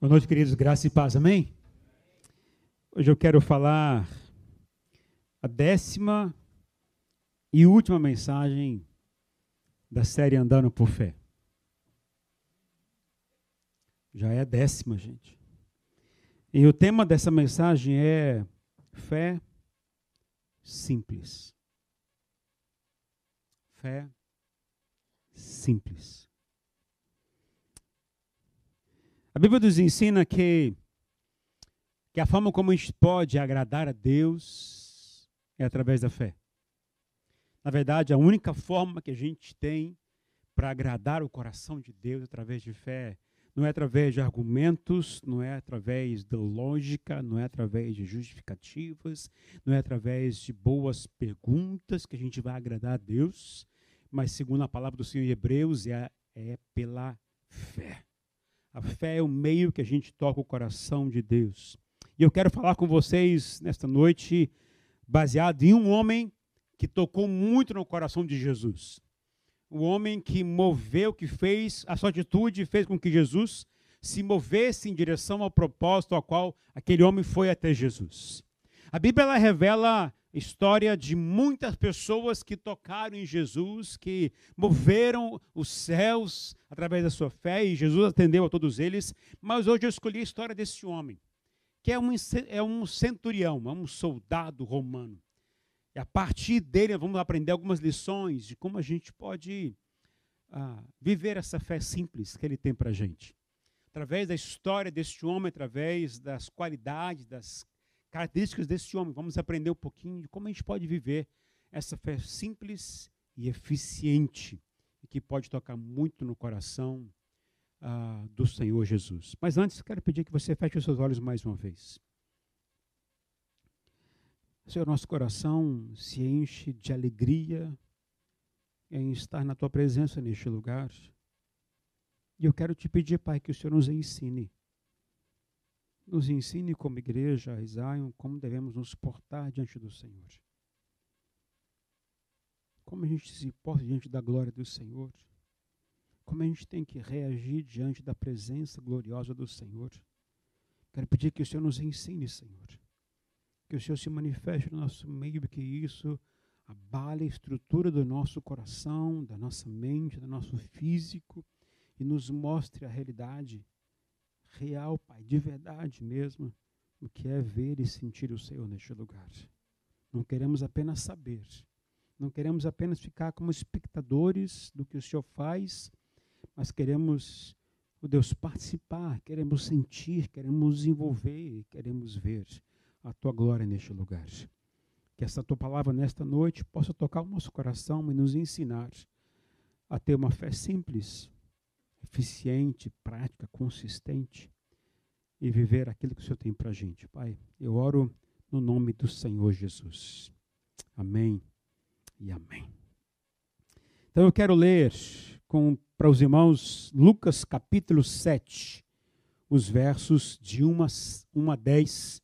Boa noite, queridos. Graça e paz, amém? Hoje eu quero falar a décima e última mensagem da série Andando por Fé. Já é a décima, gente. E o tema dessa mensagem é fé simples. Fé simples. A Bíblia nos ensina que, que a forma como a gente pode agradar a Deus é através da fé. Na verdade, a única forma que a gente tem para agradar o coração de Deus através de fé não é através de argumentos, não é através de lógica, não é através de justificativas, não é através de boas perguntas que a gente vai agradar a Deus, mas segundo a palavra do Senhor em Hebreus, é, é pela fé. A fé é o meio que a gente toca o coração de Deus. E eu quero falar com vocês nesta noite, baseado em um homem que tocou muito no coração de Jesus. O homem que moveu, que fez, a sua atitude fez com que Jesus se movesse em direção ao propósito ao qual aquele homem foi até Jesus. A Bíblia ela revela história de muitas pessoas que tocaram em Jesus, que moveram os céus através da sua fé, e Jesus atendeu a todos eles. Mas hoje eu escolhi a história desse homem, que é um, é um centurião, é um soldado romano. E a partir dele vamos aprender algumas lições de como a gente pode ah, viver essa fé simples que ele tem para a gente. Através da história deste homem, através das qualidades, das características desse homem. Vamos aprender um pouquinho de como a gente pode viver essa fé simples e eficiente, que pode tocar muito no coração ah, do Senhor Jesus. Mas antes, quero pedir que você feche os seus olhos mais uma vez. Senhor, nosso coração se enche de alegria em estar na tua presença neste lugar. E eu quero te pedir, Pai, que o Senhor nos ensine nos ensine como igreja, Zion, como devemos nos portar diante do Senhor. Como a gente se porta diante da glória do Senhor. Como a gente tem que reagir diante da presença gloriosa do Senhor. Quero pedir que o Senhor nos ensine, Senhor. Que o Senhor se manifeste no nosso meio e que isso abale a estrutura do nosso coração, da nossa mente, do nosso físico e nos mostre a realidade real, Pai, de verdade mesmo, o que é ver e sentir o Senhor neste lugar. Não queremos apenas saber, não queremos apenas ficar como espectadores do que o Senhor faz, mas queremos, o oh Deus, participar, queremos sentir, queremos envolver, queremos ver a tua glória neste lugar. Que essa tua palavra nesta noite possa tocar o nosso coração e nos ensinar a ter uma fé simples, eficiente, prática, consistente e viver aquilo que o Senhor tem para a gente. Pai, eu oro no nome do Senhor Jesus. Amém e amém. Então eu quero ler para os irmãos Lucas capítulo 7, os versos de 1 a 10.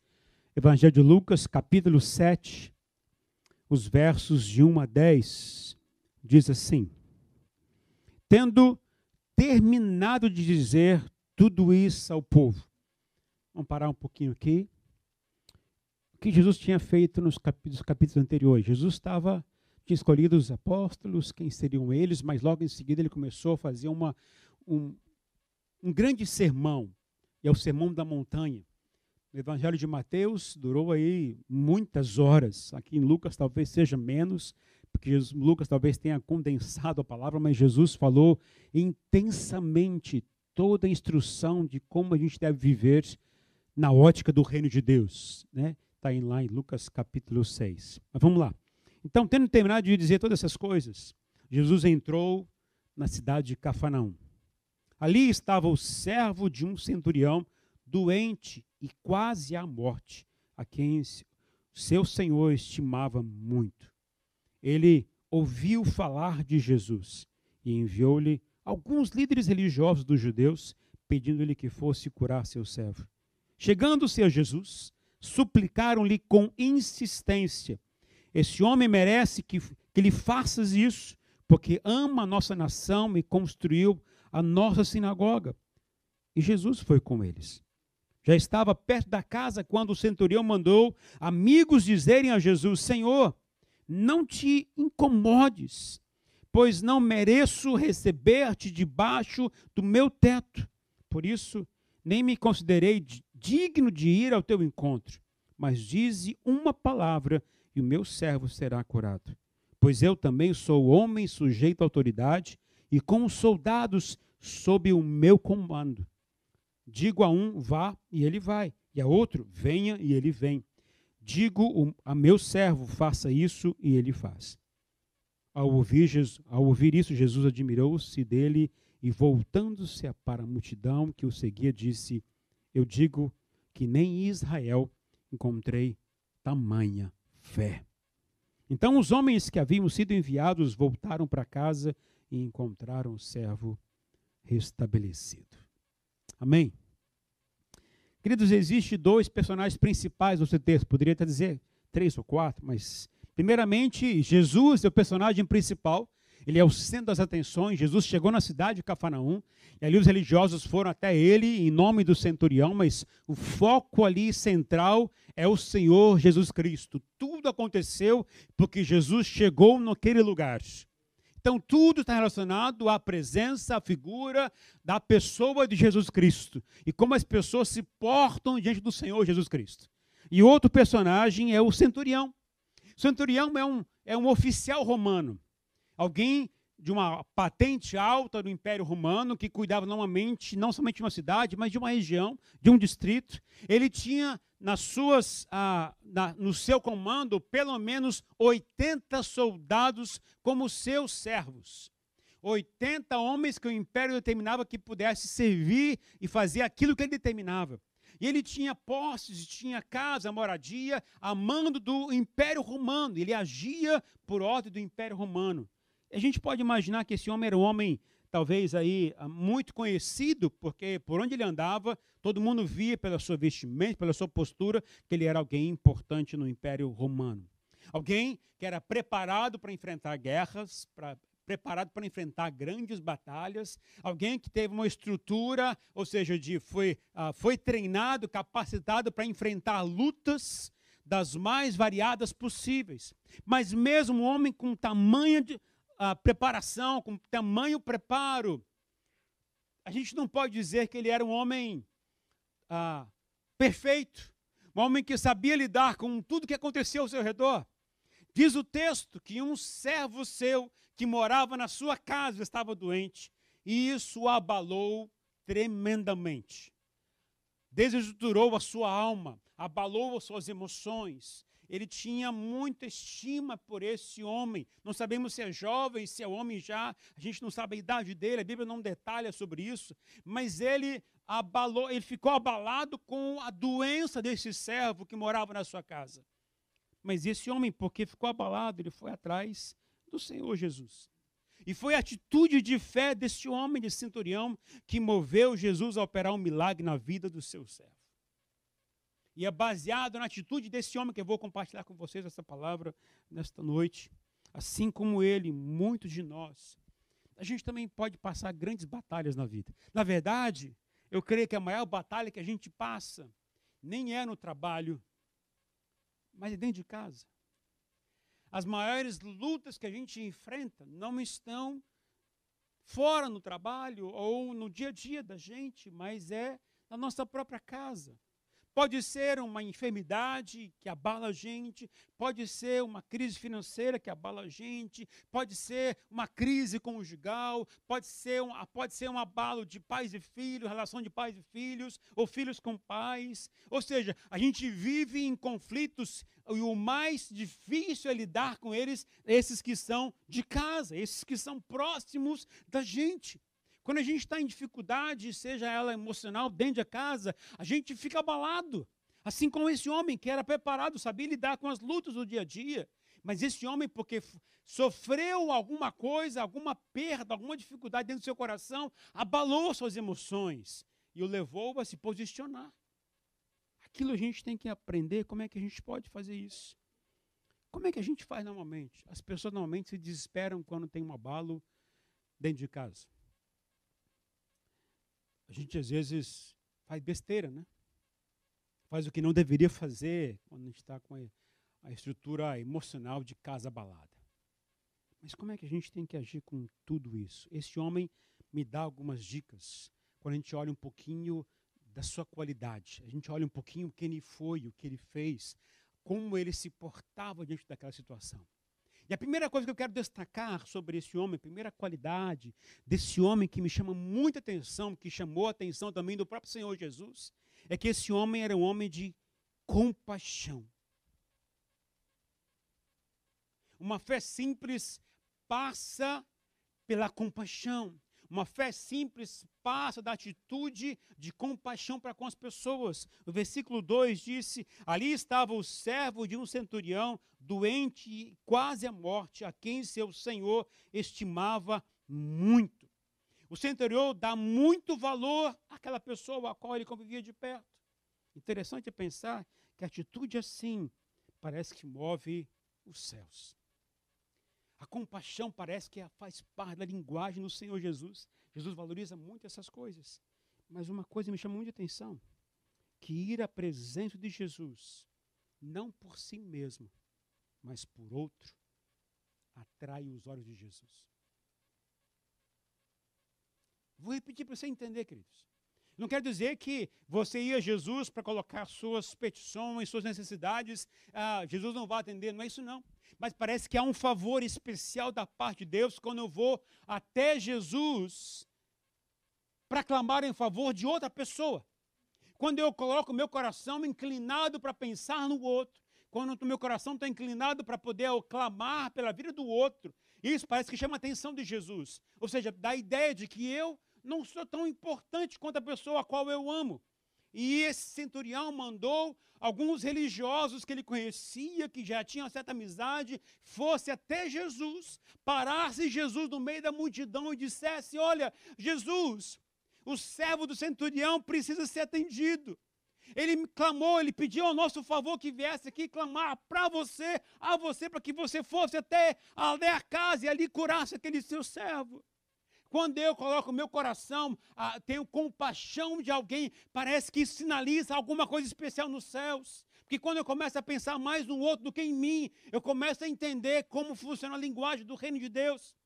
Evangelho de Lucas capítulo 7, os versos de 1 a 10, diz assim: Tendo terminado de dizer tudo isso ao povo. Vamos parar um pouquinho aqui. O que Jesus tinha feito nos capítulos, capítulos anteriores? Jesus estava tinha escolhido os apóstolos, quem seriam eles, mas logo em seguida ele começou a fazer uma, um, um grande sermão, é o sermão da montanha. O Evangelho de Mateus durou aí muitas horas, aqui em Lucas talvez seja menos, porque Jesus, Lucas talvez tenha condensado a palavra, mas Jesus falou intensamente toda a instrução de como a gente deve viver na ótica do reino de Deus. Né? Está lá em Lucas capítulo 6. Mas vamos lá. Então, tendo terminado de dizer todas essas coisas, Jesus entrou na cidade de Cafarnaum. Ali estava o servo de um centurião doente e quase à morte, a quem seu senhor estimava muito ele ouviu falar de Jesus e enviou-lhe alguns líderes religiosos dos judeus, pedindo-lhe que fosse curar seu servo. Chegando-se a Jesus, suplicaram-lhe com insistência: Esse homem merece que, que lhe faças isso, porque ama a nossa nação e construiu a nossa sinagoga. E Jesus foi com eles. Já estava perto da casa quando o centurião mandou amigos dizerem a Jesus: Senhor, não te incomodes, pois não mereço receber-te debaixo do meu teto. Por isso, nem me considerei digno de ir ao teu encontro. Mas dize uma palavra e o meu servo será curado. Pois eu também sou homem sujeito à autoridade e com os soldados sob o meu comando. Digo a um, vá, e ele vai, e a outro, venha, e ele vem. Digo a meu servo, faça isso, e ele faz. Ao ouvir, Jesus, ao ouvir isso, Jesus admirou-se dele e, voltando-se para a multidão que o seguia, disse: Eu digo que nem em Israel encontrei tamanha fé. Então os homens que haviam sido enviados voltaram para casa e encontraram o servo restabelecido. Amém? Queridos, existe dois personagens principais seu texto. Poderia até dizer três ou quatro, mas primeiramente Jesus é o personagem principal. Ele é o centro das atenções. Jesus chegou na cidade de Cafarnaum e ali os religiosos foram até ele em nome do centurião, mas o foco ali central é o Senhor Jesus Cristo. Tudo aconteceu porque Jesus chegou naquele lugar. Então, tudo está relacionado à presença, à figura da pessoa de Jesus Cristo e como as pessoas se portam diante do Senhor Jesus Cristo. E outro personagem é o centurião. O centurião é um, é um oficial romano, alguém de uma patente alta do Império Romano que cuidava normalmente não somente de uma cidade, mas de uma região, de um distrito. Ele tinha nas suas, ah, na, no seu comando pelo menos 80 soldados como seus servos. 80 homens que o império determinava que pudesse servir e fazer aquilo que ele determinava. E ele tinha posses, tinha casa, moradia, a mando do Império Romano. Ele agia por ordem do Império Romano. A gente pode imaginar que esse homem era um homem talvez aí ah, muito conhecido, porque por onde ele andava, todo mundo via pela sua vestimenta, pela sua postura, que ele era alguém importante no Império Romano. Alguém que era preparado para enfrentar guerras, pra, preparado para enfrentar grandes batalhas, alguém que teve uma estrutura, ou seja, de, foi, uh, foi treinado, capacitado para enfrentar lutas das mais variadas possíveis. Mas mesmo um homem com tamanho de, a preparação, com tamanho preparo. A gente não pode dizer que ele era um homem ah, perfeito, um homem que sabia lidar com tudo que aconteceu ao seu redor. Diz o texto que um servo seu que morava na sua casa estava doente, e isso o abalou tremendamente. Desestruturou a sua alma, abalou as suas emoções, ele tinha muita estima por esse homem. Não sabemos se é jovem, se é homem já, a gente não sabe a idade dele, a Bíblia não detalha sobre isso, mas ele abalou, ele ficou abalado com a doença desse servo que morava na sua casa. Mas esse homem, porque ficou abalado, ele foi atrás do Senhor Jesus. E foi a atitude de fé desse homem, de centurião, que moveu Jesus a operar um milagre na vida do seu servo. E é baseado na atitude desse homem que eu vou compartilhar com vocês essa palavra nesta noite. Assim como ele, muitos de nós, a gente também pode passar grandes batalhas na vida. Na verdade, eu creio que a maior batalha que a gente passa nem é no trabalho, mas é dentro de casa. As maiores lutas que a gente enfrenta não estão fora no trabalho ou no dia a dia da gente, mas é na nossa própria casa. Pode ser uma enfermidade que abala a gente, pode ser uma crise financeira que abala a gente, pode ser uma crise conjugal, pode ser um, pode ser um abalo de pais e filhos, relação de pais e filhos, ou filhos com pais. Ou seja, a gente vive em conflitos e o mais difícil é lidar com eles, esses que são de casa, esses que são próximos da gente. Quando a gente está em dificuldade, seja ela emocional, dentro de casa, a gente fica abalado. Assim como esse homem que era preparado, sabia lidar com as lutas do dia a dia. Mas esse homem, porque sofreu alguma coisa, alguma perda, alguma dificuldade dentro do seu coração, abalou suas emoções e o levou a se posicionar. Aquilo a gente tem que aprender como é que a gente pode fazer isso. Como é que a gente faz normalmente? As pessoas normalmente se desesperam quando tem um abalo dentro de casa. A gente às vezes faz besteira, né? faz o que não deveria fazer quando a gente está com a estrutura emocional de casa abalada. Mas como é que a gente tem que agir com tudo isso? Esse homem me dá algumas dicas quando a gente olha um pouquinho da sua qualidade, a gente olha um pouquinho quem ele foi, o que ele fez, como ele se portava diante daquela situação. E a primeira coisa que eu quero destacar sobre esse homem, a primeira qualidade desse homem que me chama muita atenção, que chamou a atenção também do próprio Senhor Jesus, é que esse homem era um homem de compaixão. Uma fé simples passa pela compaixão. Uma fé simples passa da atitude de compaixão para com as pessoas. O versículo 2 disse: Ali estava o servo de um centurião, doente quase à morte, a quem seu senhor estimava muito. O centurião dá muito valor àquela pessoa a qual ele convivia de perto. Interessante pensar que a atitude assim parece que move os céus. A compaixão parece que faz parte da linguagem do Senhor Jesus. Jesus valoriza muito essas coisas. Mas uma coisa me chama muito atenção: que ir à presença de Jesus, não por si mesmo, mas por outro, atrai os olhos de Jesus. Vou repetir para você entender, queridos. Não quer dizer que você ia a Jesus para colocar suas petições, suas necessidades, ah, Jesus não vai atender, não é isso não. Mas parece que há um favor especial da parte de Deus quando eu vou até Jesus para clamar em favor de outra pessoa. Quando eu coloco meu coração inclinado para pensar no outro, quando o meu coração está inclinado para poder clamar pela vida do outro, isso parece que chama a atenção de Jesus. Ou seja, dá a ideia de que eu não sou tão importante quanto a pessoa a qual eu amo. E esse centurião mandou alguns religiosos que ele conhecia, que já tinham certa amizade, fosse até Jesus, parasse Jesus no meio da multidão e dissesse: Olha, Jesus, o servo do centurião precisa ser atendido. Ele clamou, ele pediu ao nosso favor que viesse aqui clamar para você, a você, para que você fosse até, até a casa e ali curasse aquele seu servo. Quando eu coloco o meu coração, ah, tenho compaixão de alguém, parece que isso sinaliza alguma coisa especial nos céus. Porque quando eu começo a pensar mais no outro do que em mim, eu começo a entender como funciona a linguagem do reino de Deus.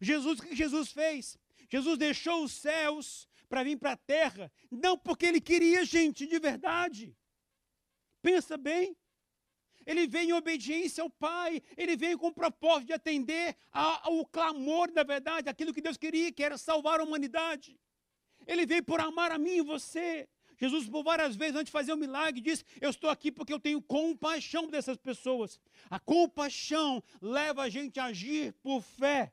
Jesus, o que Jesus fez? Jesus deixou os céus para vir para a terra, não porque ele queria gente de verdade. Pensa bem, ele veio em obediência ao Pai, ele veio com o propósito de atender ao clamor da verdade, aquilo que Deus queria, que era salvar a humanidade. Ele veio por amar a mim e você. Jesus, por várias vezes, antes de fazer o um milagre, disse: Eu estou aqui porque eu tenho compaixão dessas pessoas. A compaixão leva a gente a agir por fé.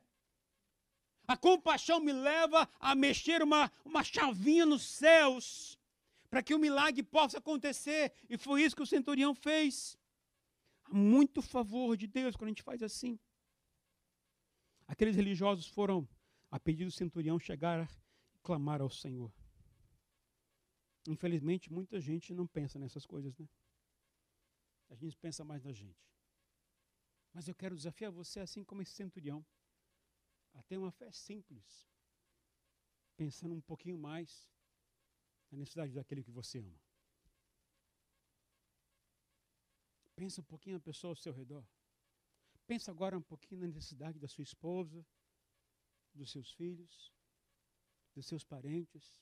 A compaixão me leva a mexer uma, uma chavinha nos céus, para que o milagre possa acontecer. E foi isso que o centurião fez. Muito favor de Deus quando a gente faz assim. Aqueles religiosos foram, a pedido do centurião, chegar e clamar ao Senhor. Infelizmente, muita gente não pensa nessas coisas, né? A gente pensa mais na gente. Mas eu quero desafiar você, assim como esse centurião, a ter uma fé simples, pensando um pouquinho mais na necessidade daquele que você ama. Pensa um pouquinho na pessoa ao seu redor. Pensa agora um pouquinho na necessidade da sua esposa, dos seus filhos, dos seus parentes.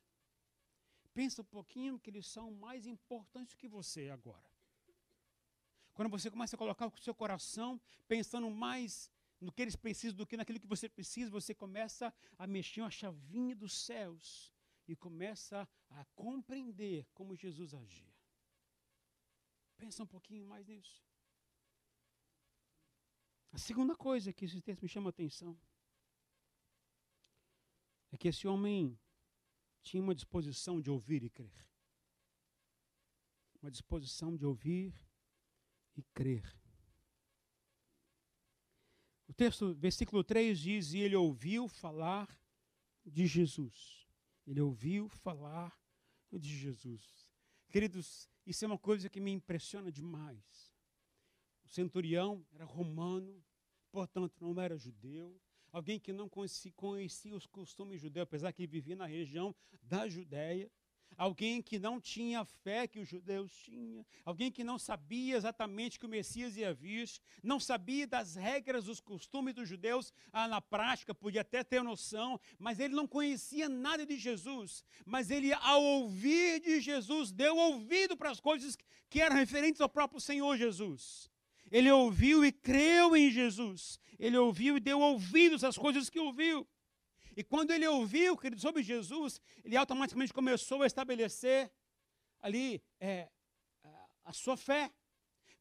Pensa um pouquinho que eles são mais importantes que você agora. Quando você começa a colocar o seu coração pensando mais no que eles precisam do que naquilo que você precisa, você começa a mexer uma chavinha dos céus e começa a compreender como Jesus agia. Pensa um pouquinho mais nisso. A segunda coisa que esse texto me chama a atenção é que esse homem tinha uma disposição de ouvir e crer. Uma disposição de ouvir e crer. O texto, versículo 3 diz: E ele ouviu falar de Jesus. Ele ouviu falar de Jesus. Queridos, isso é uma coisa que me impressiona demais. O centurião era romano, portanto não era judeu, alguém que não conhecia, conhecia os costumes judeus, apesar que vivia na região da Judéia. Alguém que não tinha a fé que os judeus tinham, alguém que não sabia exatamente que o Messias ia vir, não sabia das regras, dos costumes dos judeus, ah, na prática, podia até ter noção, mas ele não conhecia nada de Jesus. Mas ele, ao ouvir de Jesus, deu ouvido para as coisas que eram referentes ao próprio Senhor Jesus. Ele ouviu e creu em Jesus. Ele ouviu e deu ouvidos às coisas que ouviu. E quando ele ouviu, querido, sobre Jesus, ele automaticamente começou a estabelecer ali é, a sua fé.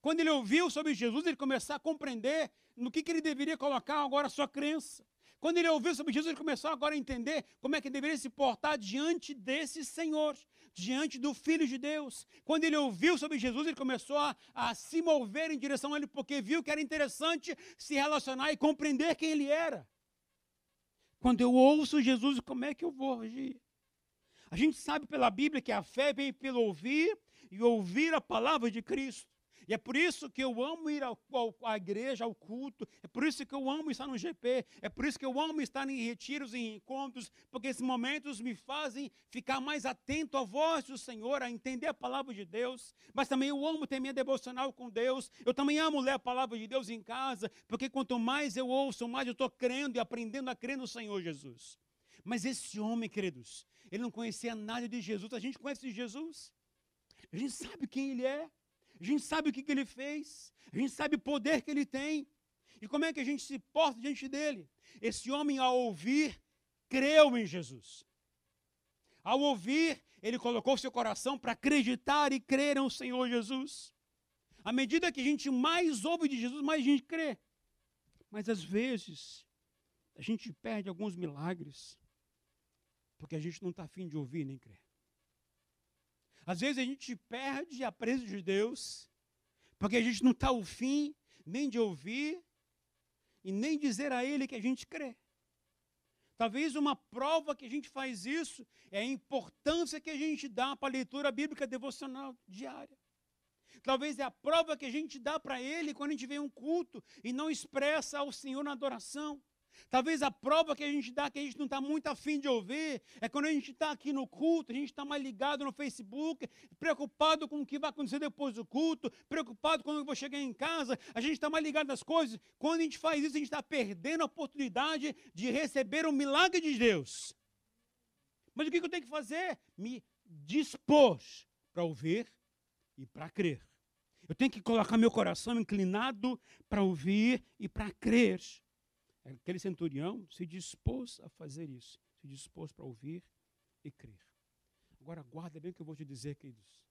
Quando ele ouviu sobre Jesus, ele começou a compreender no que, que ele deveria colocar agora a sua crença. Quando ele ouviu sobre Jesus, ele começou agora a entender como é que deveria se portar diante desse Senhor, diante do Filho de Deus. Quando ele ouviu sobre Jesus, ele começou a, a se mover em direção a ele, porque viu que era interessante se relacionar e compreender quem ele era. Quando eu ouço Jesus, como é que eu vou agir? A gente sabe pela Bíblia que a fé vem pelo ouvir e ouvir a palavra de Cristo. E é por isso que eu amo ir ao, ao, à igreja, ao culto. É por isso que eu amo estar no GP. É por isso que eu amo estar em retiros em encontros, porque esses momentos me fazem ficar mais atento à voz do Senhor, a entender a palavra de Deus. Mas também eu amo ter minha devocional com Deus. Eu também amo ler a palavra de Deus em casa, porque quanto mais eu ouço, mais eu estou crendo e aprendendo a crer no Senhor Jesus. Mas esse homem, queridos, ele não conhecia nada de Jesus. A gente conhece Jesus. A gente sabe quem ele é. A gente sabe o que, que ele fez, a gente sabe o poder que ele tem. E como é que a gente se porta diante dele? Esse homem, ao ouvir, creu em Jesus. Ao ouvir, ele colocou seu coração para acreditar e crer no Senhor Jesus. À medida que a gente mais ouve de Jesus, mais a gente crê. Mas às vezes, a gente perde alguns milagres, porque a gente não está afim de ouvir nem crer. Às vezes a gente perde a presença de Deus, porque a gente não está ao fim nem de ouvir e nem dizer a Ele que a gente crê. Talvez uma prova que a gente faz isso é a importância que a gente dá para a leitura bíblica devocional diária. Talvez é a prova que a gente dá para Ele quando a gente vem a um culto e não expressa ao Senhor na adoração. Talvez a prova que a gente dá, que a gente não está muito afim de ouvir, é quando a gente está aqui no culto, a gente está mais ligado no Facebook, preocupado com o que vai acontecer depois do culto, preocupado quando eu vou chegar em casa, a gente está mais ligado nas coisas. Quando a gente faz isso, a gente está perdendo a oportunidade de receber o milagre de Deus. Mas o que eu tenho que fazer? Me dispor para ouvir e para crer. Eu tenho que colocar meu coração inclinado para ouvir e para crer. Aquele centurião se dispôs a fazer isso, se dispôs para ouvir e crer. Agora, guarda bem o que eu vou te dizer, queridos.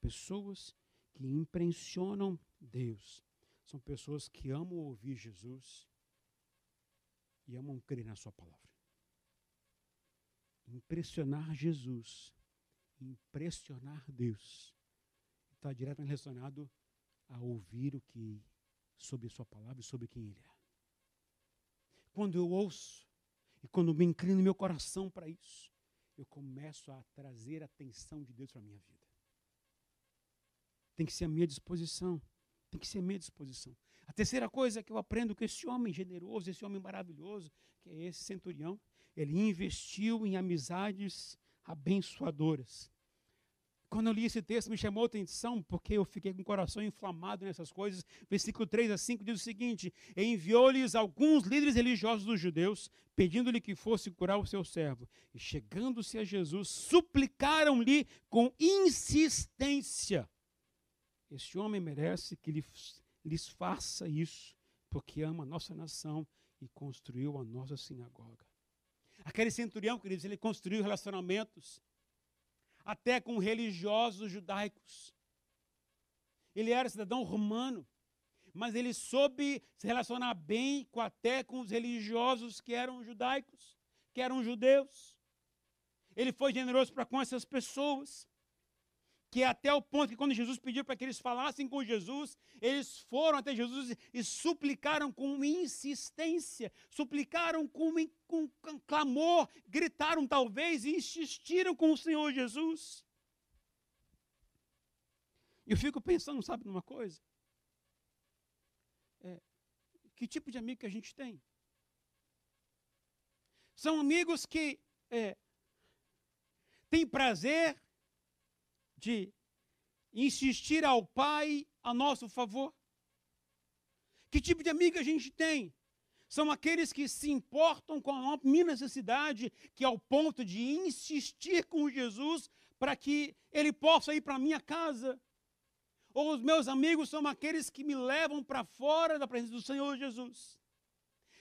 Pessoas que impressionam Deus são pessoas que amam ouvir Jesus e amam crer na Sua palavra. Impressionar Jesus, impressionar Deus, está diretamente relacionado a ouvir o que sobre Sua palavra e sobre quem Ele é quando eu ouço e quando me inclino meu coração para isso, eu começo a trazer a atenção de Deus para a minha vida. Tem que ser a minha disposição. Tem que ser a minha disposição. A terceira coisa que eu aprendo com esse homem generoso, esse homem maravilhoso, que é esse centurião, ele investiu em amizades abençoadoras. Quando eu li esse texto, me chamou a atenção, porque eu fiquei com o coração inflamado nessas coisas. Versículo 3 a 5 diz o seguinte: Enviou-lhes alguns líderes religiosos dos judeus, pedindo-lhe que fosse curar o seu servo. E chegando-se a Jesus, suplicaram-lhe com insistência. Este homem merece que lhes, faça isso, porque ama a nossa nação e construiu a nossa sinagoga. Aquele centurião, queridos, ele construiu relacionamentos até com religiosos judaicos. Ele era cidadão romano, mas ele soube se relacionar bem com, até com os religiosos que eram judaicos, que eram judeus. Ele foi generoso para com essas pessoas que é até o ponto que quando Jesus pediu para que eles falassem com Jesus, eles foram até Jesus e suplicaram com insistência, suplicaram com, com, com clamor, gritaram talvez e insistiram com o Senhor Jesus. Eu fico pensando, sabe, numa coisa? É, que tipo de amigo que a gente tem? São amigos que é, têm prazer de insistir ao Pai a nosso favor? Que tipo de amigo a gente tem? São aqueles que se importam com a minha necessidade, que ao ponto de insistir com Jesus para que ele possa ir para a minha casa. Ou os meus amigos são aqueles que me levam para fora da presença do Senhor Jesus.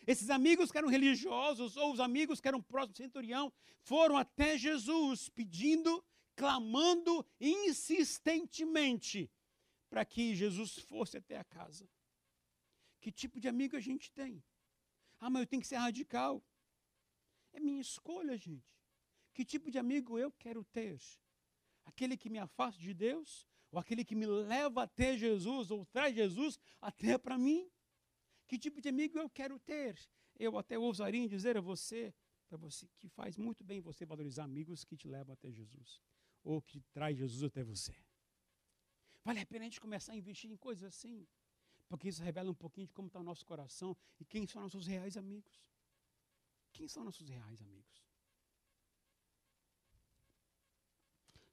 Esses amigos que eram religiosos, ou os amigos que eram próximos do centurião, foram até Jesus pedindo, clamando insistentemente para que Jesus fosse até a casa. Que tipo de amigo a gente tem? Ah, mas eu tenho que ser radical. É minha escolha, gente. Que tipo de amigo eu quero ter? Aquele que me afasta de Deus? Ou aquele que me leva até Jesus, ou traz Jesus até para mim? Que tipo de amigo eu quero ter? Eu até ousaria dizer a você, para você, que faz muito bem você valorizar amigos que te levam até Jesus, ou que traz Jesus até você. Vale a pena a gente começar a investir em coisas assim. Porque isso revela um pouquinho de como está o nosso coração e quem são nossos reais amigos. Quem são nossos reais amigos?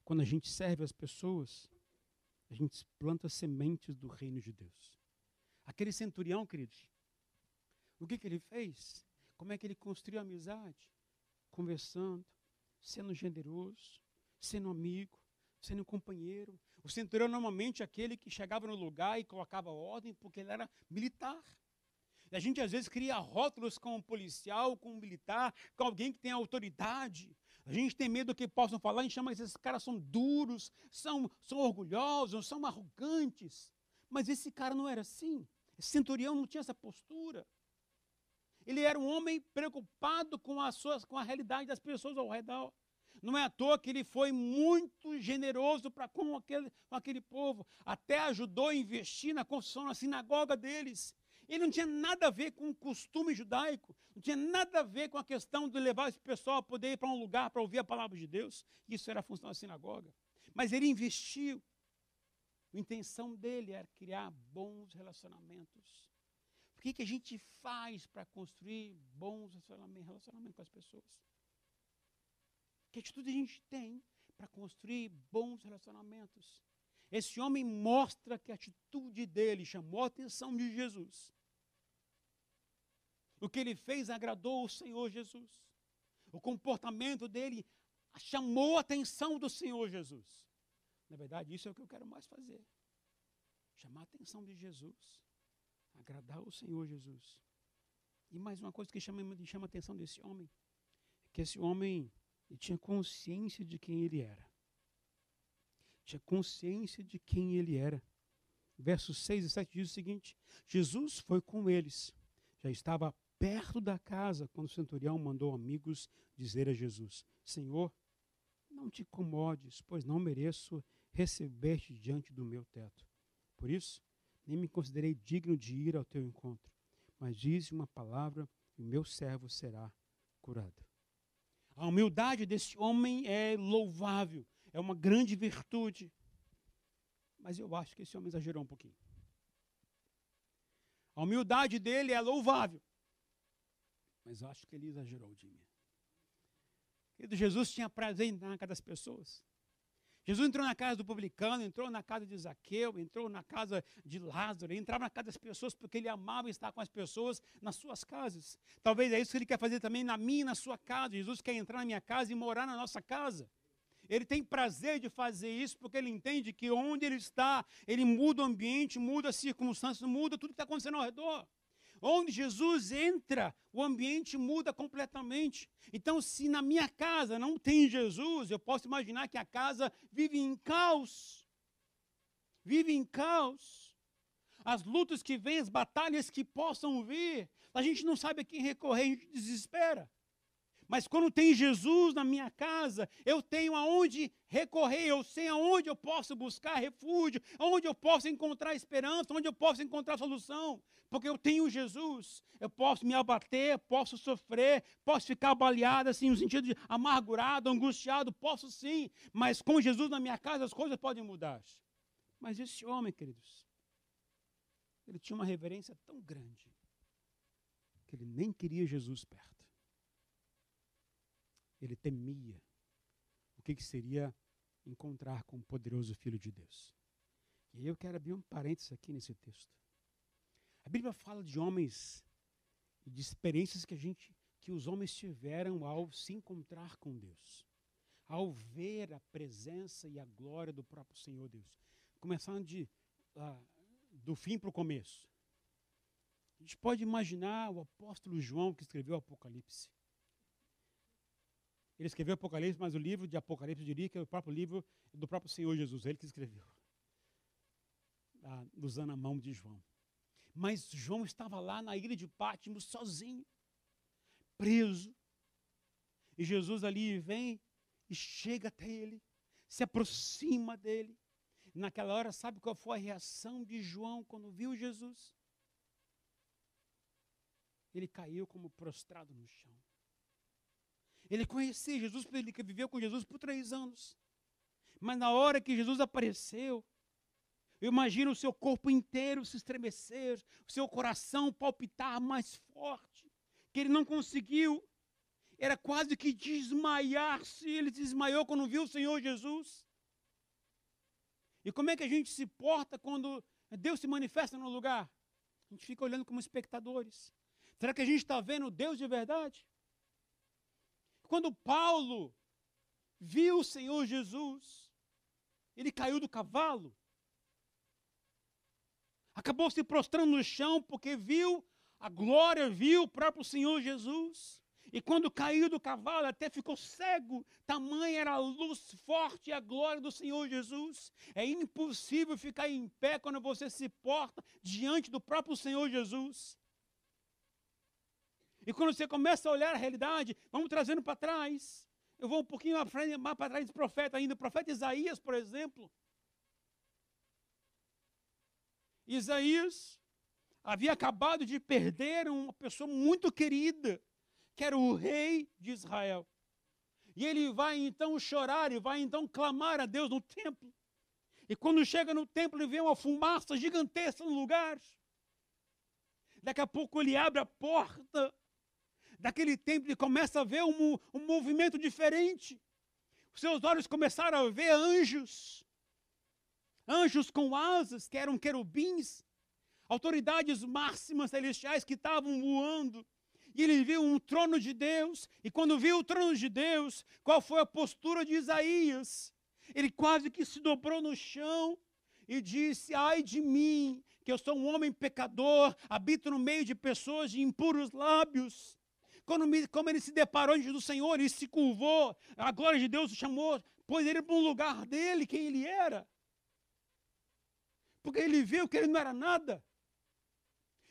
Quando a gente serve as pessoas, a gente planta sementes do reino de Deus. Aquele centurião, queridos, o que, que ele fez? Como é que ele construiu amizade? Conversando, sendo generoso, sendo amigo, sendo companheiro. O centurião normalmente é aquele que chegava no lugar e colocava ordem porque ele era militar. E a gente às vezes cria rótulos com um policial, com um militar, com alguém que tem autoridade. A gente tem medo do que possam falar, a gente chama esses caras são duros, são, são orgulhosos, são arrogantes. Mas esse cara não era assim. Esse centurião não tinha essa postura. Ele era um homem preocupado com, as suas, com a realidade das pessoas ao redor. Não é à toa que ele foi muito generoso para com aquele, com aquele povo. Até ajudou a investir na construção da sinagoga deles. Ele não tinha nada a ver com o costume judaico, não tinha nada a ver com a questão de levar esse pessoal a poder ir para um lugar para ouvir a palavra de Deus. Isso era a função da sinagoga. Mas ele investiu. A intenção dele era criar bons relacionamentos. O que, que a gente faz para construir bons relacionamentos com as pessoas? Que atitude a gente tem para construir bons relacionamentos? Esse homem mostra que a atitude dele chamou a atenção de Jesus. O que ele fez agradou o Senhor Jesus. O comportamento dele chamou a atenção do Senhor Jesus. Na verdade, isso é o que eu quero mais fazer. Chamar a atenção de Jesus. Agradar o Senhor Jesus. E mais uma coisa que chama, chama a atenção desse homem. É que esse homem ele tinha consciência de quem ele era. Tinha consciência de quem ele era. Versos 6 e 7 diz o seguinte: Jesus foi com eles. Já estava perto da casa quando o centurião mandou amigos dizer a Jesus: Senhor, não te incomodes, pois não mereço receber-te diante do meu teto. Por isso, nem me considerei digno de ir ao teu encontro. Mas dize uma palavra e meu servo será curado. A humildade desse homem é louvável, é uma grande virtude. Mas eu acho que esse homem exagerou um pouquinho. A humildade dele é louvável. Mas eu acho que ele exagerou, Jimmy. Querido, Jesus tinha prazer em entrar na casa das pessoas. Jesus entrou na casa do publicano, entrou na casa de Zaqueu, entrou na casa de Lázaro, entrava na casa das pessoas porque ele amava estar com as pessoas nas suas casas. Talvez é isso que ele quer fazer também na minha e na sua casa. Jesus quer entrar na minha casa e morar na nossa casa. Ele tem prazer de fazer isso porque ele entende que onde ele está, ele muda o ambiente, muda as circunstâncias, muda tudo que está acontecendo ao redor. Onde Jesus entra, o ambiente muda completamente. Então, se na minha casa não tem Jesus, eu posso imaginar que a casa vive em caos. Vive em caos. As lutas que vêm, as batalhas que possam vir, a gente não sabe a quem recorrer, a gente desespera. Mas quando tem Jesus na minha casa, eu tenho aonde recorrer, eu sei aonde eu posso buscar refúgio, aonde eu posso encontrar esperança, onde eu posso encontrar solução. Porque eu tenho Jesus. Eu posso me abater, posso sofrer, posso ficar baleado, assim, no sentido de amargurado, angustiado, posso sim. Mas com Jesus na minha casa as coisas podem mudar. Mas esse homem, queridos, ele tinha uma reverência tão grande que ele nem queria Jesus perto ele temia o que, que seria encontrar com o poderoso Filho de Deus. E eu quero abrir um parênteses aqui nesse texto. A Bíblia fala de homens e de experiências que a gente, que os homens tiveram ao se encontrar com Deus, ao ver a presença e a glória do próprio Senhor Deus. Começando de, uh, do fim para o começo. A gente pode imaginar o apóstolo João que escreveu o Apocalipse. Ele escreveu Apocalipse, mas o livro de Apocalipse eu diria que é o próprio livro do próprio Senhor Jesus, ele que escreveu, ah, usando a mão de João. Mas João estava lá na ilha de Pátimo, sozinho, preso. E Jesus ali vem e chega até ele, se aproxima dele. Naquela hora, sabe qual foi a reação de João quando viu Jesus? Ele caiu como prostrado no chão. Ele conhecia Jesus, ele viveu com Jesus por três anos. Mas na hora que Jesus apareceu, eu imagino o seu corpo inteiro se estremecer, o seu coração palpitar mais forte, que ele não conseguiu. Era quase que desmaiar-se. Ele desmaiou quando viu o Senhor Jesus. E como é que a gente se porta quando Deus se manifesta no lugar? A gente fica olhando como espectadores. Será que a gente está vendo Deus de verdade? Quando Paulo viu o Senhor Jesus, ele caiu do cavalo, acabou se prostrando no chão porque viu a glória, viu o próprio Senhor Jesus. E quando caiu do cavalo, até ficou cego. Tamanha era a luz forte e a glória do Senhor Jesus. É impossível ficar em pé quando você se porta diante do próprio Senhor Jesus. E quando você começa a olhar a realidade, vamos trazendo para trás. Eu vou um pouquinho mais para trás do profeta ainda. O profeta Isaías, por exemplo. Isaías havia acabado de perder uma pessoa muito querida, que era o rei de Israel. E ele vai então chorar e vai então clamar a Deus no templo. E quando chega no templo, ele vê uma fumaça gigantesca no lugar. Daqui a pouco ele abre a porta daquele templo e começa a ver um, um movimento diferente. Os seus olhos começaram a ver anjos, anjos com asas, que eram querubins, autoridades máximas celestiais que estavam voando. E ele viu um trono de Deus, e quando viu o trono de Deus, qual foi a postura de Isaías? Ele quase que se dobrou no chão e disse: Ai de mim, que eu sou um homem pecador, habito no meio de pessoas de impuros lábios. Quando me, como ele se deparou diante do Senhor, ele se curvou, a glória de Deus o chamou, pôs ele para um lugar dele, quem ele era. Porque ele viu que ele não era nada.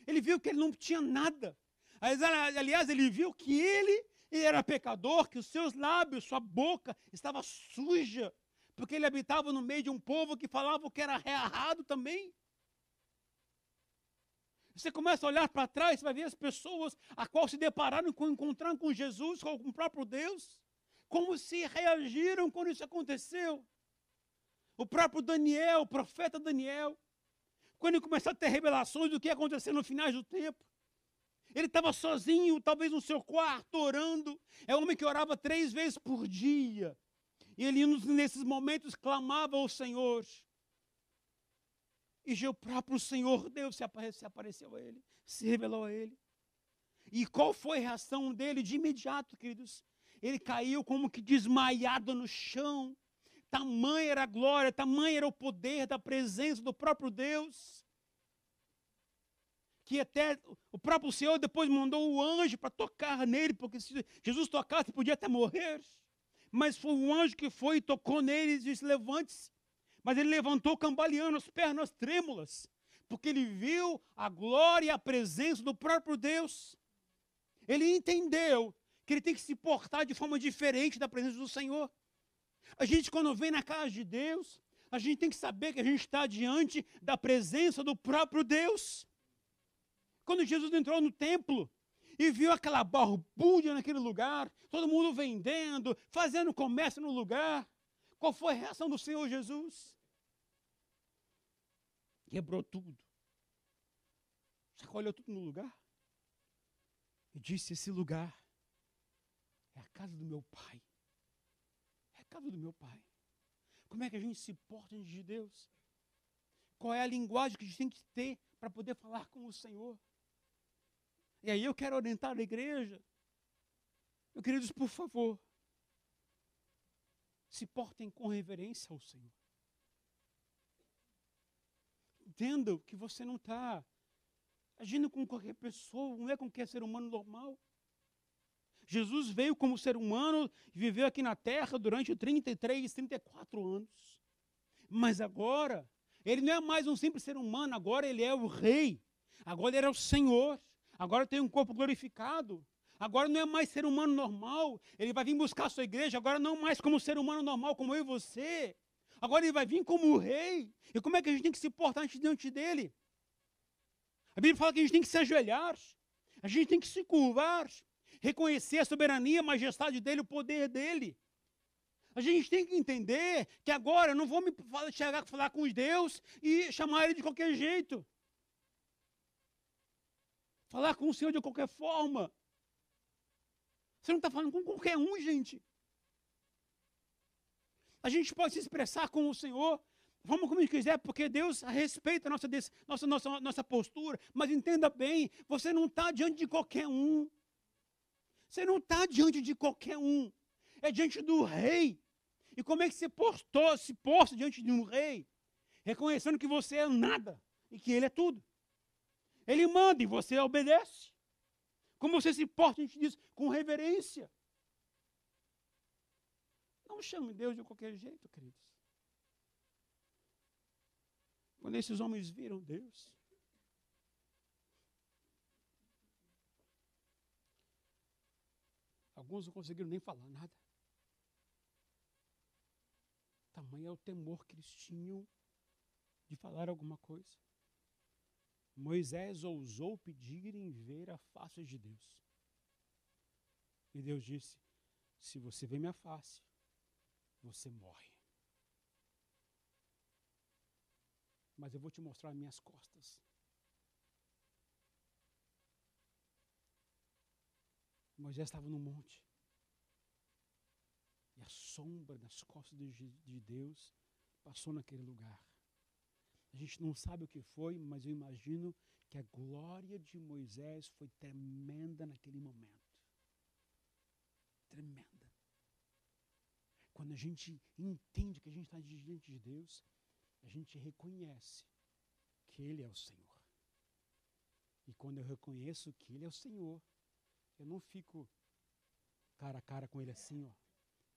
Ele viu que ele não tinha nada. Aliás, ele viu que ele, era pecador, que os seus lábios, sua boca estava suja, porque ele habitava no meio de um povo que falava que era errado também. Você começa a olhar para trás, você vai ver as pessoas a qual se depararam com encontrar com Jesus, com o próprio Deus, como se reagiram quando isso aconteceu. O próprio Daniel, o profeta Daniel, quando ele começou a ter revelações do que ia acontecer no final do tempo, ele estava sozinho, talvez no seu quarto, orando. É um homem que orava três vezes por dia. E ele, nesses momentos, clamava ao Senhor. E o próprio Senhor Deus se apareceu a ele, se revelou a ele. E qual foi a reação dele de imediato, queridos? Ele caiu como que desmaiado no chão. Tamanha era a glória, tamanho era o poder da presença do próprio Deus. Que até o próprio Senhor depois mandou o anjo para tocar nele, porque se Jesus tocasse, podia até morrer. Mas foi o anjo que foi e tocou nele e disse: Levante-se. Mas ele levantou cambaleando, as pernas trêmulas, porque ele viu a glória e a presença do próprio Deus. Ele entendeu que ele tem que se portar de forma diferente da presença do Senhor. A gente, quando vem na casa de Deus, a gente tem que saber que a gente está diante da presença do próprio Deus. Quando Jesus entrou no templo e viu aquela barbúrdia naquele lugar, todo mundo vendendo, fazendo comércio no lugar, qual foi a reação do Senhor Jesus? Quebrou tudo. Sacolhou tudo no lugar. E disse: Esse lugar é a casa do meu pai. É a casa do meu pai. Como é que a gente se porta diante de Deus? Qual é a linguagem que a gente tem que ter para poder falar com o Senhor? E aí eu quero orientar a igreja. Meu queridos, por favor, se portem com reverência ao Senhor. Entendam que você não está agindo com qualquer pessoa, não é com qualquer ser humano normal. Jesus veio como ser humano e viveu aqui na terra durante 33, 34 anos. Mas agora, ele não é mais um simples ser humano, agora ele é o rei. Agora ele é o Senhor. Agora tem um corpo glorificado. Agora não é mais ser humano normal. Ele vai vir buscar a sua igreja, agora não mais como ser humano normal, como eu e você. Agora ele vai vir como rei. E como é que a gente tem que se portar diante dele? A Bíblia fala que a gente tem que se ajoelhar, a gente tem que se curvar, reconhecer a soberania, a majestade dele, o poder dele. A gente tem que entender que agora eu não vou me chegar falar com os Deus e chamar ele de qualquer jeito. Falar com o Senhor de qualquer forma. Você não está falando com qualquer um, gente. A gente pode se expressar com o Senhor, vamos como quiser, porque Deus respeita a nossa, nossa, nossa, nossa postura. Mas entenda bem, você não está diante de qualquer um. Você não está diante de qualquer um. É diante do rei. E como é que você postou, se posta diante de um rei? Reconhecendo que você é nada e que ele é tudo. Ele manda e você obedece. Como você se porta diante disso? Com reverência. Não chame Deus de qualquer jeito, queridos. Quando esses homens viram Deus, alguns não conseguiram nem falar nada. Tamanho é o temor que eles tinham de falar alguma coisa. Moisés ousou pedirem ver a face de Deus. E Deus disse: Se você vê minha face, você morre. Mas eu vou te mostrar minhas costas. Moisés estava no monte. E a sombra das costas de Deus passou naquele lugar. A gente não sabe o que foi, mas eu imagino que a glória de Moisés foi tremenda naquele momento. Tremenda. Quando a gente entende que a gente está diante de Deus, a gente reconhece que Ele é o Senhor. E quando eu reconheço que Ele é o Senhor, eu não fico cara a cara com Ele assim, ó,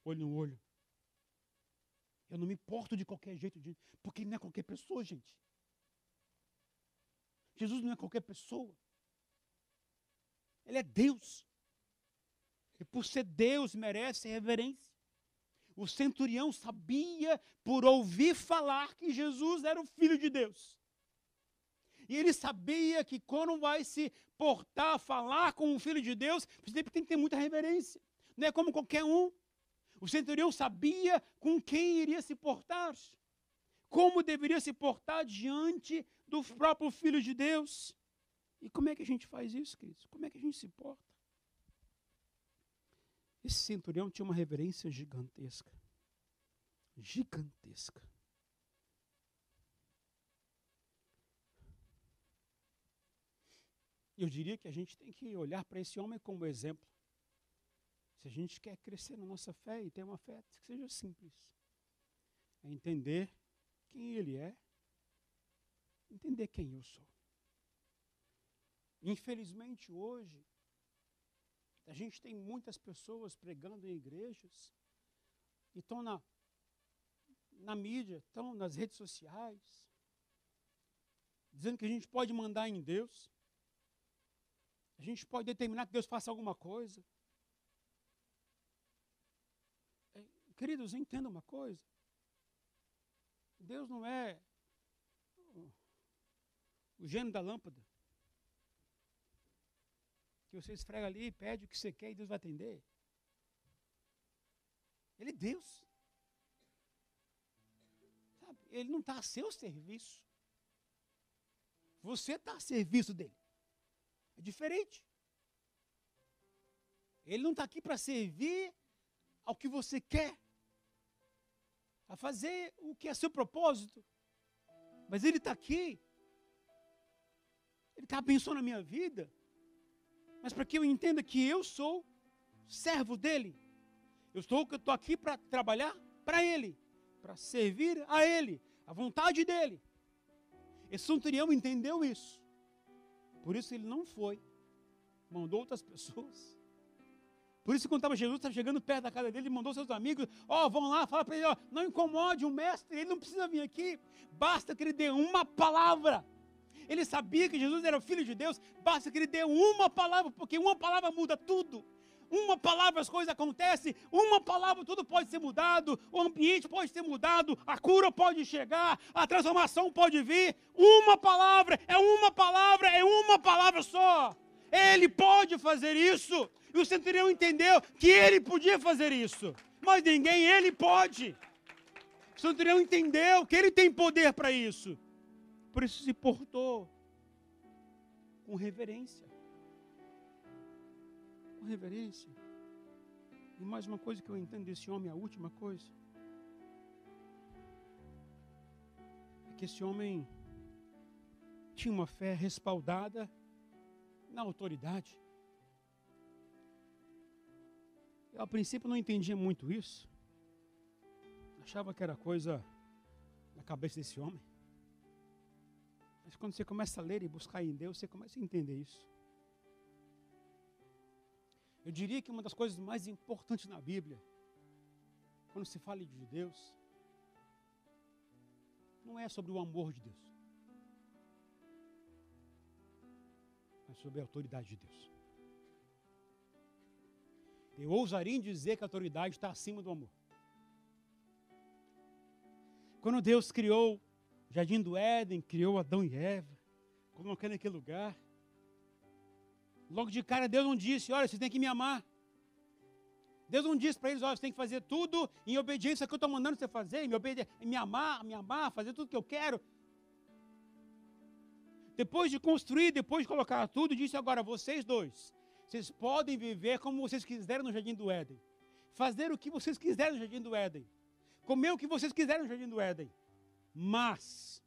olho no olho. Eu não me porto de qualquer jeito, porque ele não é qualquer pessoa, gente. Jesus não é qualquer pessoa. Ele é Deus. E por ser Deus, merece reverência. O centurião sabia, por ouvir falar, que Jesus era o Filho de Deus. E ele sabia que quando vai se portar, falar com o Filho de Deus, tem que ter muita reverência. Não é como qualquer um. O centurião sabia com quem iria se portar, como deveria se portar diante do próprio Filho de Deus. E como é que a gente faz isso, queridos? Como é que a gente se porta? Esse centurião tinha uma reverência gigantesca. Gigantesca. Eu diria que a gente tem que olhar para esse homem como exemplo. Se a gente quer crescer na nossa fé e ter uma fé que seja simples, é entender quem Ele é, entender quem eu sou. Infelizmente, hoje, a gente tem muitas pessoas pregando em igrejas e estão na, na mídia, estão nas redes sociais, dizendo que a gente pode mandar em Deus, a gente pode determinar que Deus faça alguma coisa. Queridos, entenda uma coisa. Deus não é o gênio da lâmpada. Que você esfrega ali, pede o que você quer e Deus vai atender. Ele é Deus. Sabe? Ele não está a seu serviço. Você está a serviço dele. É diferente. Ele não está aqui para servir ao que você quer. a fazer o que é seu propósito. Mas Ele está aqui. Ele está abençoando a minha vida. Mas para que eu entenda que eu sou servo dele. Eu estou, eu estou aqui para trabalhar para Ele, para servir a Ele, a vontade dEle. Esse centurião entendeu isso. Por isso ele não foi, mandou outras pessoas. Por isso, quando estava Jesus, estava chegando perto da casa dele, ele mandou seus amigos: Ó, oh, vão lá, fala para ele: ó, não incomode o mestre, ele não precisa vir aqui, basta que ele dê uma palavra. Ele sabia que Jesus era o Filho de Deus, basta que ele dê uma palavra, porque uma palavra muda tudo. Uma palavra as coisas acontecem, uma palavra tudo pode ser mudado, o ambiente pode ser mudado, a cura pode chegar, a transformação pode vir. Uma palavra, é uma palavra, é uma palavra só. Ele pode fazer isso. E o centurião entendeu que ele podia fazer isso, mas ninguém, ele pode. O centurião entendeu que ele tem poder para isso. Por isso se portou com reverência com reverência. E mais uma coisa que eu entendo desse homem, a última coisa, é que esse homem tinha uma fé respaldada na autoridade. Eu, a princípio, não entendia muito isso. Achava que era coisa na cabeça desse homem. Mas quando você começa a ler e buscar em Deus, você começa a entender isso. Eu diria que uma das coisas mais importantes na Bíblia, quando se fala de Deus, não é sobre o amor de Deus, mas sobre a autoridade de Deus. Eu ousaria em dizer que a autoridade está acima do amor. Quando Deus criou jardim do Éden, criou Adão e Eva, colocou naquele lugar, Logo de cara, Deus não disse: olha, você tem que me amar. Deus não disse para eles: olha, você tem que fazer tudo em obediência ao que eu estou mandando você fazer, me, me amar, me amar, fazer tudo que eu quero. Depois de construir, depois de colocar tudo, disse agora: vocês dois, vocês podem viver como vocês quiserem no jardim do Éden, fazer o que vocês quiserem no jardim do Éden, comer o que vocês quiserem no jardim do Éden, mas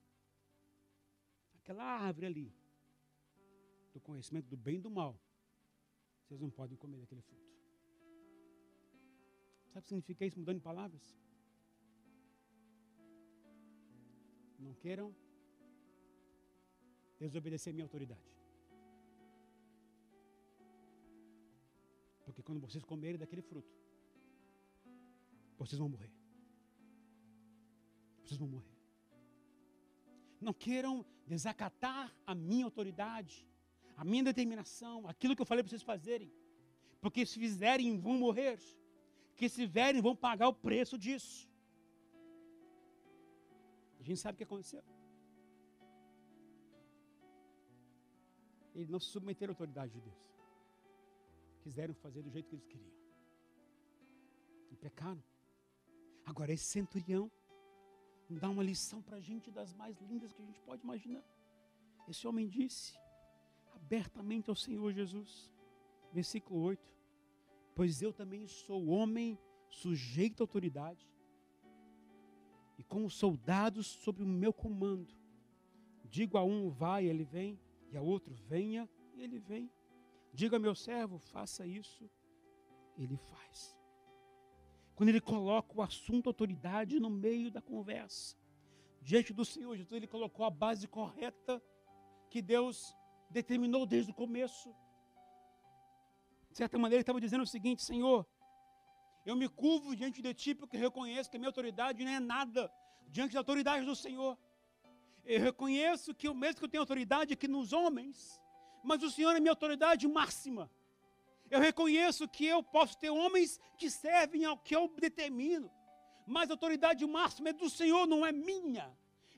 aquela árvore ali, do conhecimento do bem e do mal, vocês não podem comer daquele fruto. Sabe o que significa isso mudando palavras? Não queiram desobedecer minha autoridade. Porque quando vocês comerem daquele fruto, vocês vão morrer. Vocês vão morrer. Não queiram desacatar a minha autoridade a minha determinação, aquilo que eu falei para vocês fazerem. Porque se fizerem, vão morrer. Que se fizerem, vão pagar o preço disso. A gente sabe o que aconteceu. Eles não se submeteram à autoridade de Deus. Quiseram fazer do jeito que eles queriam. E pecaram. Agora, esse centurião dá uma lição para a gente das mais lindas que a gente pode imaginar. Esse homem disse: abertamente ao Senhor Jesus. Versículo 8. Pois eu também sou homem sujeito à autoridade, e com os soldados sobre o meu comando. Digo a um, vai, ele vem, e a outro, venha, e ele vem. Diga a meu servo, faça isso, ele faz. Quando ele coloca o assunto autoridade no meio da conversa, diante do Senhor Jesus, ele colocou a base correta que Deus determinou desde o começo. De certa maneira, ele estava dizendo o seguinte: Senhor, eu me curvo diante de ti porque reconheço que a minha autoridade não é nada diante da autoridade do Senhor. Eu reconheço que o mesmo que eu tenho autoridade aqui nos homens, mas o Senhor é minha autoridade máxima. Eu reconheço que eu posso ter homens que servem ao que eu determino, mas a autoridade máxima é do Senhor, não é minha.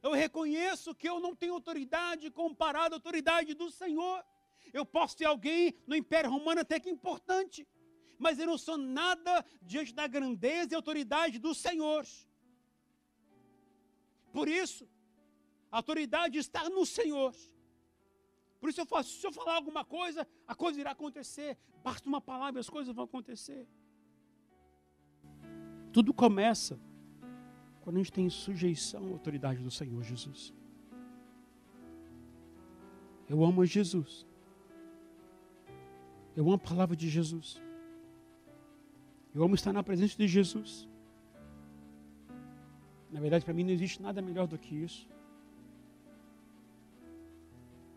Eu reconheço que eu não tenho autoridade comparada à autoridade do Senhor. Eu posso ter alguém no Império Romano até que importante, mas eu não sou nada diante da grandeza e autoridade do Senhor. Por isso, a autoridade está no Senhor. Por isso eu faço, se eu falar alguma coisa, a coisa irá acontecer. Basta uma palavra e as coisas vão acontecer. Tudo começa quando a gente tem sujeição à autoridade do Senhor Jesus. Eu amo Jesus. Eu amo a palavra de Jesus. Eu amo estar na presença de Jesus. Na verdade, para mim não existe nada melhor do que isso.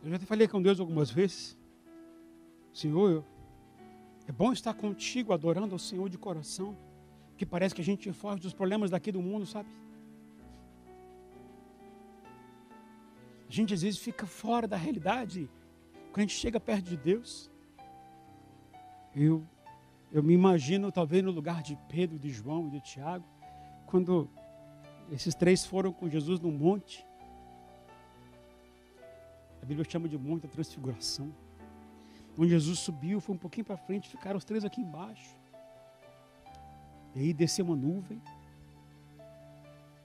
Eu já te falei com Deus algumas vezes. Senhor, é bom estar contigo, adorando ao Senhor de coração. Que parece que a gente foge dos problemas daqui do mundo, sabe? A gente às vezes fica fora da realidade quando a gente chega perto de Deus. Eu, eu me imagino talvez no lugar de Pedro, de João e de Tiago, quando esses três foram com Jesus no monte. A Bíblia chama de monte da transfiguração. Onde Jesus subiu, foi um pouquinho para frente, ficaram os três aqui embaixo. E aí desceu uma nuvem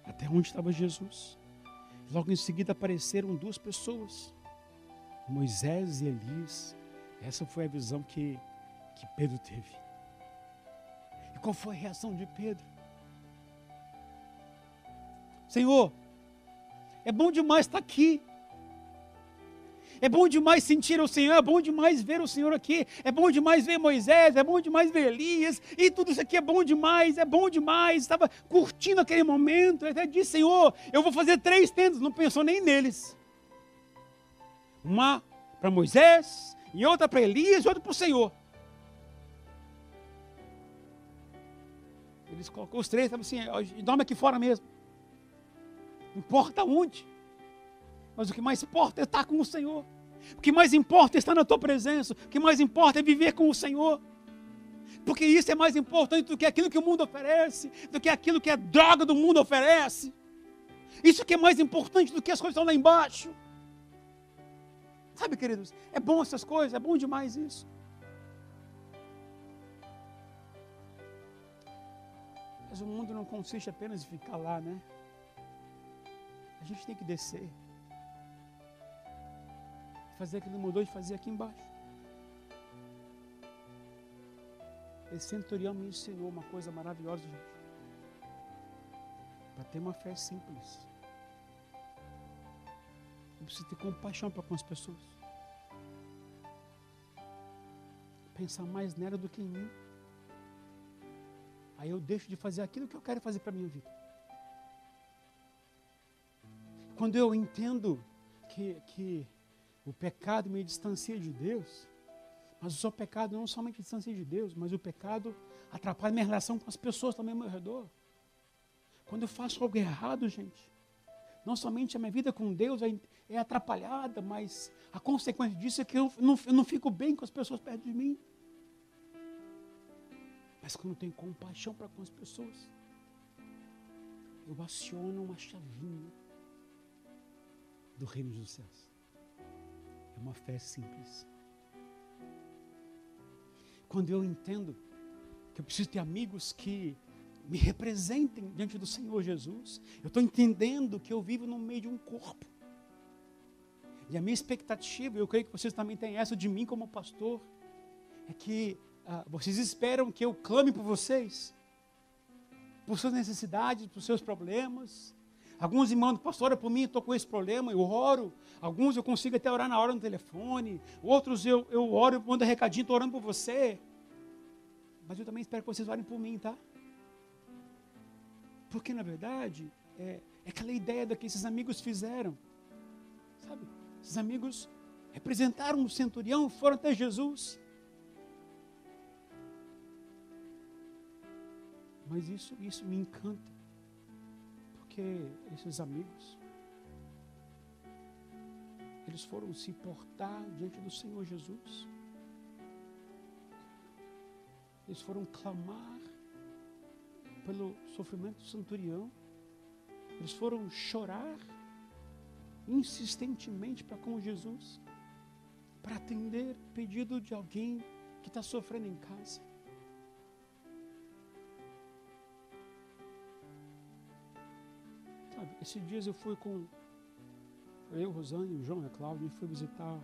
até onde estava Jesus. Logo em seguida apareceram duas pessoas, Moisés e Elias. Essa foi a visão que, que Pedro teve. E qual foi a reação de Pedro? Senhor, é bom demais estar aqui. É bom demais sentir o Senhor, é bom demais ver o Senhor aqui, é bom demais ver Moisés, é bom demais ver Elias, e tudo isso aqui é bom demais, é bom demais. Estava curtindo aquele momento, até disse: Senhor, eu vou fazer três tendas, não pensou nem neles. Uma para Moisés, e outra para Elias, e outra para o Senhor. Eles colocou os três, estavam assim, dorme aqui fora mesmo. Não importa onde. Mas o que mais importa é estar com o Senhor. O que mais importa é estar na tua presença. O que mais importa é viver com o Senhor. Porque isso é mais importante do que aquilo que o mundo oferece, do que aquilo que a droga do mundo oferece. Isso que é mais importante do que as coisas que estão lá embaixo. Sabe, queridos, é bom essas coisas, é bom demais isso. Mas o mundo não consiste apenas em ficar lá, né? A gente tem que descer fazer aquilo que mudou de fazer aqui embaixo. Esse centurião me ensinou uma coisa maravilhosa, gente. Para ter uma fé simples. Eu preciso ter compaixão para com as pessoas. Pensar mais nela do que em mim. Aí eu deixo de fazer aquilo que eu quero fazer para a minha vida. Quando eu entendo que, que o pecado me distancia de Deus. Mas o seu pecado não somente distancia de Deus, mas o pecado atrapalha minha relação com as pessoas também ao meu redor. Quando eu faço algo errado, gente, não somente a minha vida com Deus é, é atrapalhada, mas a consequência disso é que eu não, eu não fico bem com as pessoas perto de mim. Mas quando eu tenho compaixão para com as pessoas, eu aciono uma chavinha do reino dos céus. Uma fé simples. Quando eu entendo que eu preciso ter amigos que me representem diante do Senhor Jesus, eu estou entendendo que eu vivo no meio de um corpo. E a minha expectativa, eu creio que vocês também têm essa de mim como pastor, é que ah, vocês esperam que eu clame por vocês, por suas necessidades, por seus problemas, Alguns irmãos, pastor, ora por mim, estou com esse problema, eu oro. Alguns eu consigo até orar na hora no telefone. Outros eu, eu oro, eu mando recadinho, estou orando por você. Mas eu também espero que vocês orem por mim, tá? Porque, na verdade, é, é aquela ideia da que esses amigos fizeram. Sabe? Esses amigos representaram o centurião, foram até Jesus. Mas isso, isso me encanta porque esses amigos, eles foram se portar diante do Senhor Jesus. Eles foram clamar pelo sofrimento do centurião. Eles foram chorar insistentemente para com Jesus, para atender pedido de alguém que está sofrendo em casa. Esses dias eu fui com eu, Rosane, o João e a Cláudia, e fui visitar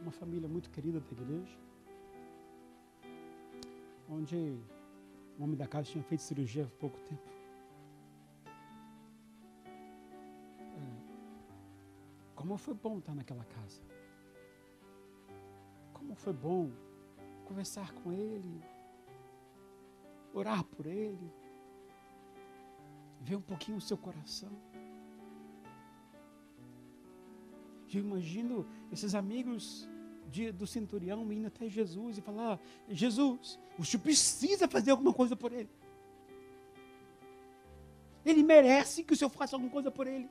uma família muito querida da igreja, onde o homem da casa tinha feito cirurgia há pouco tempo. É, como foi bom estar naquela casa. Como foi bom conversar com ele, orar por ele, ver um pouquinho o seu coração. Eu imagino esses amigos de, do centurião indo até Jesus e falar: Jesus, o senhor precisa fazer alguma coisa por ele. Ele merece que o Senhor faça alguma coisa por ele.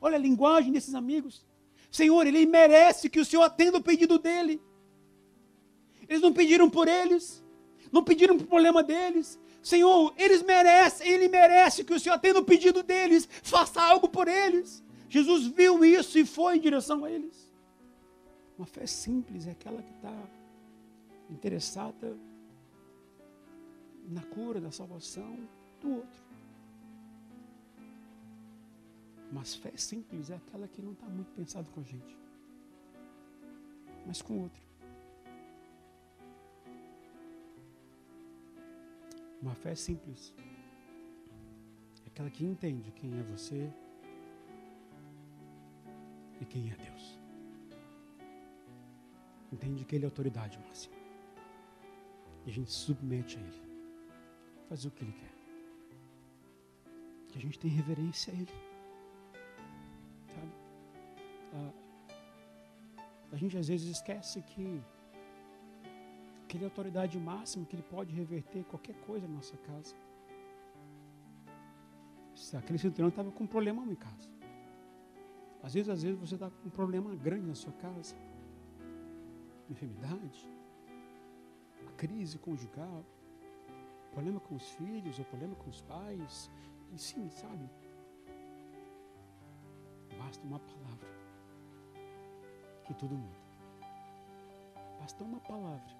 Olha a linguagem desses amigos. Senhor, ele merece que o Senhor atenda o pedido dele. Eles não pediram por eles, não pediram por problema deles. Senhor, eles merecem, ele merece que o Senhor atenda o pedido deles, faça algo por eles. Jesus viu isso e foi em direção a eles. Uma fé simples é aquela que está interessada na cura, da salvação do outro. Mas fé simples é aquela que não está muito pensado com a gente, mas com o outro. Uma fé simples é aquela que entende quem é você e quem é Deus. Entende que Ele é autoridade máxima. E a gente submete a Ele. Fazer o que Ele quer. Que a gente tem reverência a Ele. A, a gente às vezes esquece que, que Ele é autoridade máxima, que Ele pode reverter qualquer coisa na nossa casa. Aquele centurião estava com um problema em casa. Às vezes, às vezes você está com um problema grande na sua casa. Enfermidade, a crise conjugal, problema com os filhos, ou problema com os pais. E sim, sabe? Basta uma palavra que tudo muda. Basta uma palavra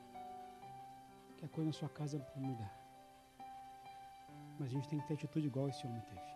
que a coisa na sua casa pode mudar. Mas a gente tem que ter atitude igual esse homem teve.